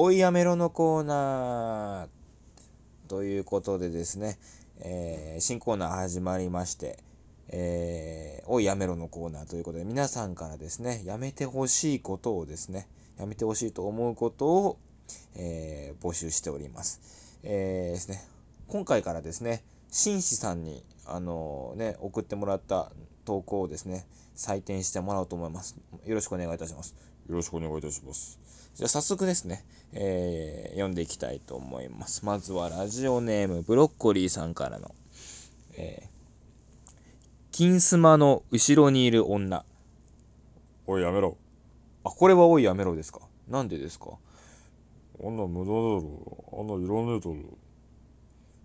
おいやめろのコーナーということでですね、えー、新コーナー始まりまして、えー、おいやめろのコーナーということで、皆さんからですね、やめてほしいことをですね、やめてほしいと思うことを、えー、募集しております。えー、ですね、今回からですね、紳士さんに、あのね、送ってもらった投稿をですね、採点してもらおうと思います。よろしくお願いいたします。よろしくお願いいたします。じゃあ早速ですね、えー、読んでいきたいと思います。まずはラジオネームブロッコリーさんからの、えー、金スマの後ろにいる女。おいやめろ。あ、これはおいやめろですか？なんでですか？あんな無駄だろ。あんないらねえだろ。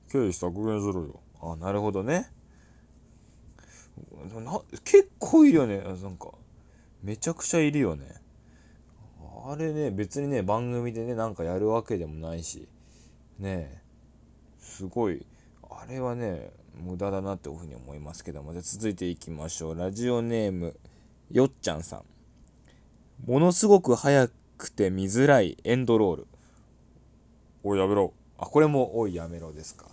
経費削減しろよ。あ、なるほどね。な結構いるよね。なんか、めちゃくちゃいるよね。あれね、別にね、番組でね、なんかやるわけでもないし、ねすごい、あれはね、無駄だなっていうふうに思いますけども、じゃ続いていきましょう。ラジオネーム、よっちゃんさん。ものすごく速くて見づらいエンドロール。おい、やめろ。あ、これも、おい、やめろですか。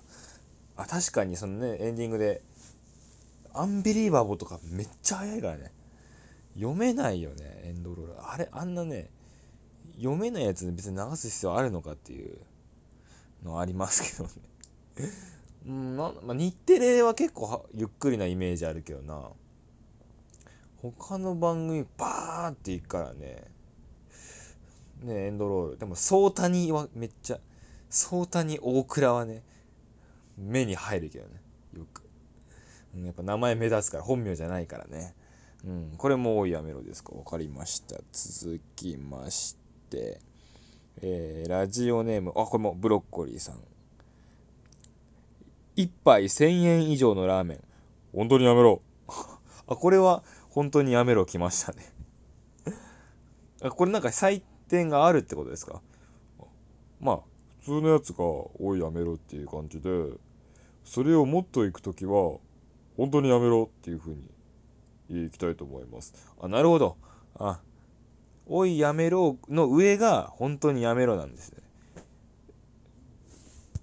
あ、確かにそのね、エンディングで、アンビリーバボーとかめっちゃ速いからね。読めないよね、エンドロール。あれ、あんなね、読めないやつ別に流す必要あるのかっていうのありますけどね。うんまあ、日テレは結構ゆっくりなイメージあるけどな。他の番組バーっていくからね。ねエンドロール。でも総谷はめっちゃ総谷大倉はね目に入るけどね。よく、うん、やっぱ名前目立つから本名じゃないからね。うんこれも多いやめろですか。分かりました。続きまして、えー、ラジオネーム、あ、これもブロッコリーさん。1杯1000円以上のラーメン。本当にやめろ。あ、これは本当にやめろ来ましたね あ。これなんか採点があるってことですか？まあ、普通のやつが、おいやめろっていう感じで、それをもっと行くときは、本当にやめろっていうふうに言いきたいと思います。あ、なるほど。あ、おいやめろの上が本当にやめろなんですね。